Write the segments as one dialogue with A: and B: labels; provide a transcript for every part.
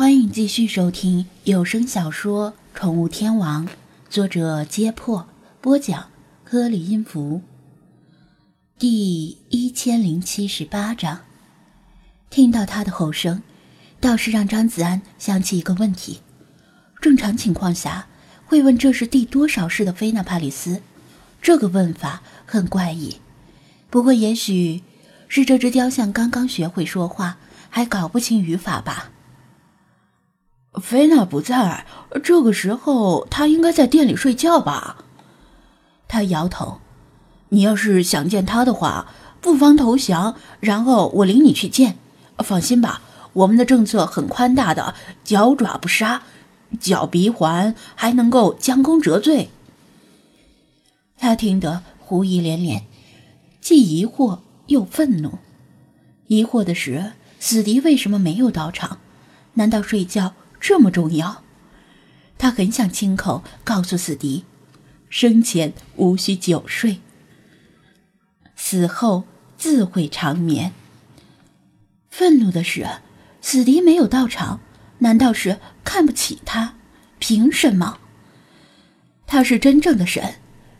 A: 欢迎继续收听有声小说《宠物天王》，作者：揭破，播讲：颗粒音符。第一千零七十八章。听到他的吼声，倒是让张子安想起一个问题：正常情况下会问这是第多少世的菲娜帕里斯，这个问法很怪异。不过也许是这只雕像刚刚学会说话，还搞不清语法吧。
B: 菲娜不在，这个时候她应该在店里睡觉吧？
A: 他摇头。
B: 你要是想见她的话，不妨投降，然后我领你去见。放心吧，我们的政策很宽大的，脚爪不杀，脚鼻环还能够将功折罪。
A: 他听得狐疑连连，既疑惑又愤怒。疑惑的是，死敌为什么没有到场？难道睡觉？这么重要，他很想亲口告诉死敌，生前无需久睡，死后自会长眠。愤怒的是，死敌没有到场，难道是看不起他？凭什么？他是真正的神，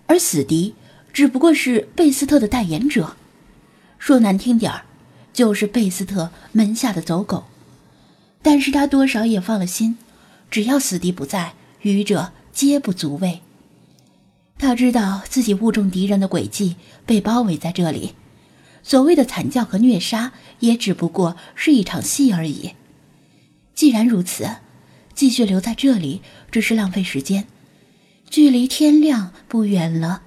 A: 而死敌只不过是贝斯特的代言者，说难听点儿，就是贝斯特门下的走狗。但是他多少也放了心，只要死敌不在，愚者皆不足畏。他知道自己误中敌人的诡计，被包围在这里，所谓的惨叫和虐杀，也只不过是一场戏而已。既然如此，继续留在这里只是浪费时间，距离天亮不远了。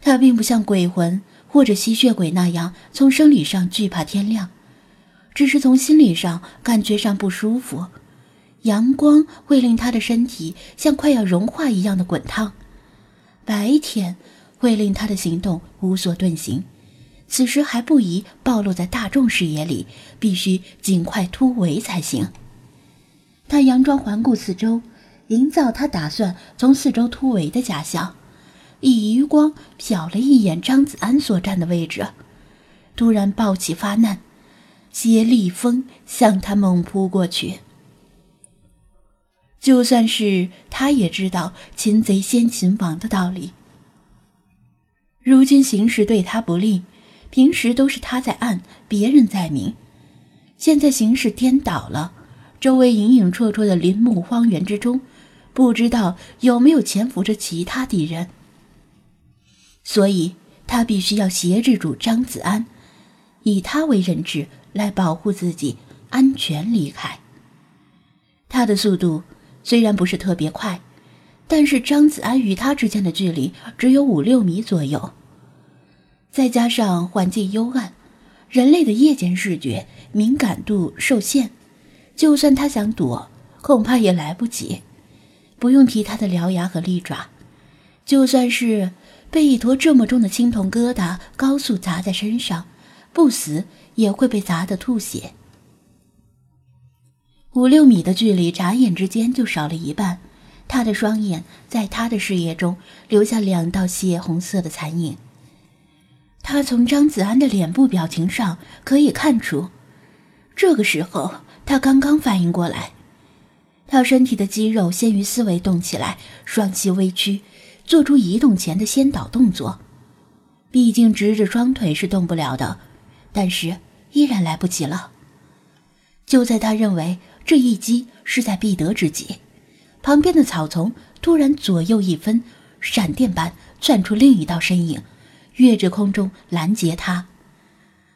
A: 他并不像鬼魂或者吸血鬼那样，从生理上惧怕天亮。只是从心理上感觉上不舒服，阳光会令他的身体像快要融化一样的滚烫，白天会令他的行动无所遁形，此时还不宜暴露在大众视野里，必须尽快突围才行。他佯装环顾四周，营造他打算从四周突围的假象，以余光瞟了一眼张子安所站的位置，突然暴起发难。接厉风向他猛扑过去。就算是他也知道“擒贼先擒王”的道理。如今形势对他不利，平时都是他在暗，别人在明。现在形势颠倒了，周围影影绰绰的林木荒原之中，不知道有没有潜伏着其他敌人。所以他必须要挟制住张子安，以他为人质。来保护自己，安全离开。他的速度虽然不是特别快，但是张子安与他之间的距离只有五六米左右。再加上环境幽暗，人类的夜间视觉敏感度受限，就算他想躲，恐怕也来不及。不用提他的獠牙和利爪，就算是被一坨这么重的青铜疙瘩高速砸在身上，不死。也会被砸得吐血。五六米的距离，眨眼之间就少了一半。他的双眼在他的视野中留下两道血红色的残影。他从张子安的脸部表情上可以看出，这个时候他刚刚反应过来。他身体的肌肉先于思维动起来，双膝微屈，做出移动前的先导动作。毕竟直着双腿是动不了的，但是。依然来不及了。就在他认为这一击势在必得之际，旁边的草丛突然左右一分，闪电般窜出另一道身影，跃至空中拦截他。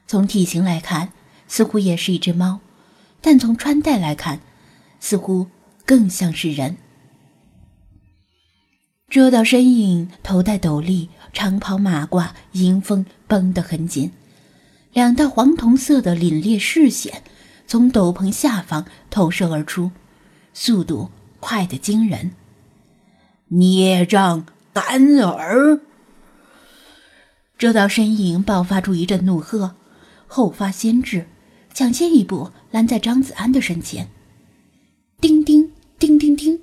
A: 从体型来看，似乎也是一只猫，但从穿戴来看，似乎更像是人。这道身影头戴斗笠，长袍马褂，迎风绷得很紧。两道黄铜色的凛冽视线从斗篷下方投射而出，速度快得惊人。
B: 孽障干儿！
A: 这道身影爆发出一阵怒喝，后发先至，抢先一步拦在张子安的身前。叮叮叮叮叮，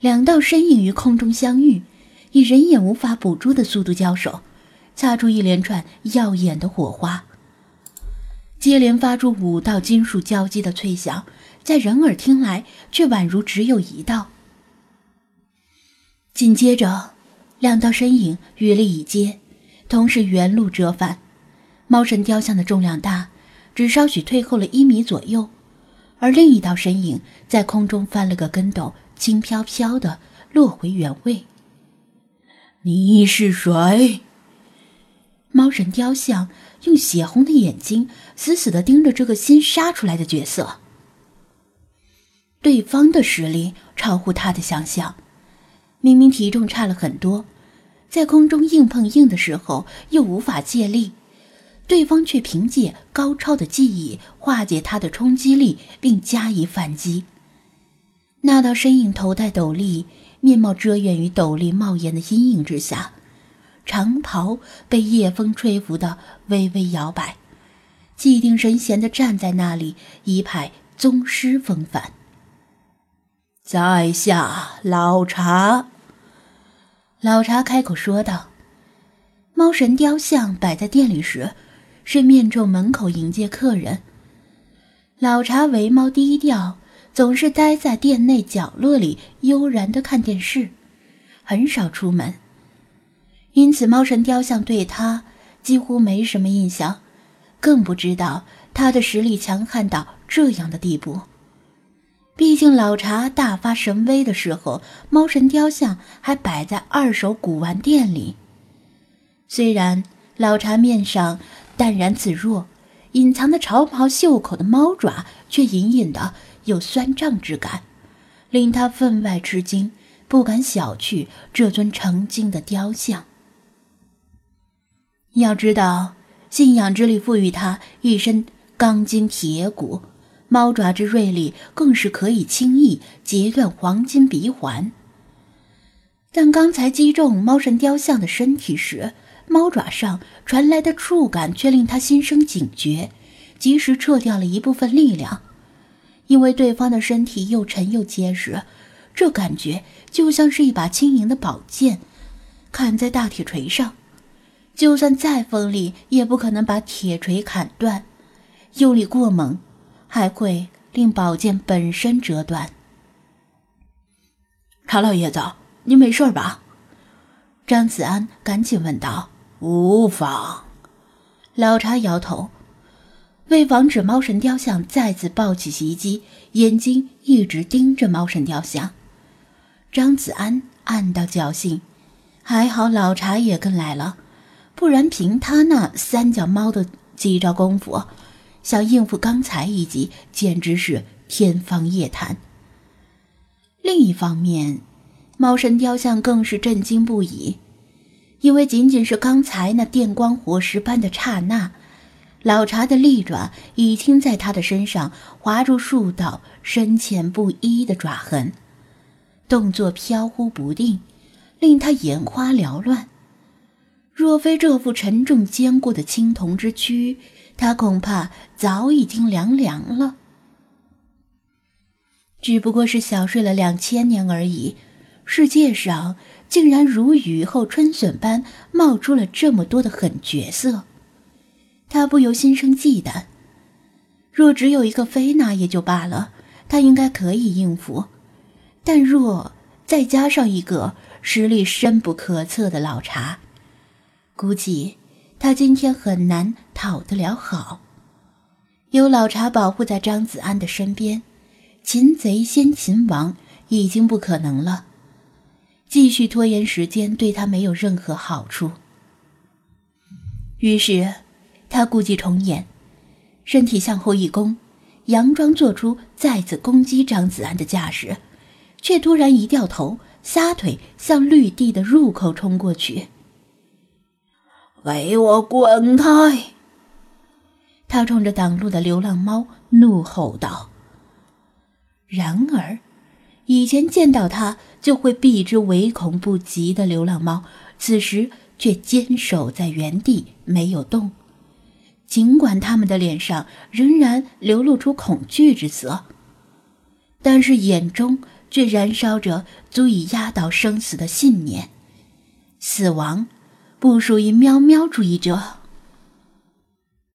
A: 两道身影于空中相遇，以人眼无法捕捉的速度交手，擦出一连串耀眼的火花。接连发出五道金属交击的脆响，在人耳听来却宛如只有一道。紧接着，两道身影与力以接，同时原路折返。猫神雕像的重量大，只稍许退后了一米左右，而另一道身影在空中翻了个跟斗，轻飘飘的落回原位。
B: 你是谁？
A: 猫神雕像用血红的眼睛死死地盯着这个新杀出来的角色。对方的实力超乎他的想象，明明体重差了很多，在空中硬碰硬的时候又无法借力。对方却凭借高超的技艺化解他的冲击力，并加以反击。那道身影头戴斗笠，面貌遮掩于斗笠帽檐的阴影之下，长袍被夜风吹拂的微微摇摆，气定神闲的站在那里，一派宗师风范。
B: 在下老茶。
A: 老茶开口说道：“猫神雕像摆在店里时。”是面冲门口迎接客人。老茶为猫低调，总是待在店内角落里悠然的看电视，很少出门。因此，猫神雕像对他几乎没什么印象，更不知道他的实力强悍到这样的地步。毕竟，老茶大发神威的时候，猫神雕像还摆在二手古玩店里。虽然老茶面上。淡然自若，隐藏的潮袍袖口的猫爪却隐隐的有酸胀之感，令他分外吃惊，不敢小觑这尊成精的雕像。要知道，信仰之力赋予他一身钢筋铁骨，猫爪之锐利更是可以轻易截断黄金鼻环。但刚才击中猫神雕像的身体时，猫爪上传来的触感却令他心生警觉，及时撤掉了一部分力量。因为对方的身体又沉又结实，这感觉就像是一把轻盈的宝剑，砍在大铁锤上，就算再锋利，也不可能把铁锤砍断。用力过猛，还会令宝剑本身折断。
B: 查老爷子，您没事吧？
A: 张子安赶紧问道。
B: 无妨。
A: 老茶摇头，为防止猫神雕像再次暴起袭击，眼睛一直盯着猫神雕像。张子安暗道侥幸，还好老茶也跟来了，不然凭他那三脚猫的几招功夫，想应付刚才一击简直是天方夜谭。另一方面，猫神雕像更是震惊不已。因为仅仅是刚才那电光火石般的刹那，老茶的利爪已经在他的身上划出数道深浅不一的爪痕，动作飘忽不定，令他眼花缭乱。若非这副沉重坚固的青铜之躯，他恐怕早已经凉凉了。只不过是小睡了两千年而已，世界上。竟然如雨后春笋般冒出了这么多的狠角色，他不由心生忌惮。若只有一个菲娜也就罢了，他应该可以应付；但若再加上一个实力深不可测的老茶，估计他今天很难讨得了好。有老茶保护在张子安的身边，擒贼先擒王已经不可能了。继续拖延时间对他没有任何好处。于是，他故伎重演，身体向后一弓，佯装做出再次攻击张子安的架势，却突然一掉头，撒腿向绿地的入口冲过去。
B: 给我滚开！
A: 他冲着挡路的流浪猫怒吼道。然而。以前见到他就会避之唯恐不及的流浪猫，此时却坚守在原地没有动。尽管他们的脸上仍然流露出恐惧之色，但是眼中却燃烧着足以压倒生死的信念：死亡不属于喵喵主义者。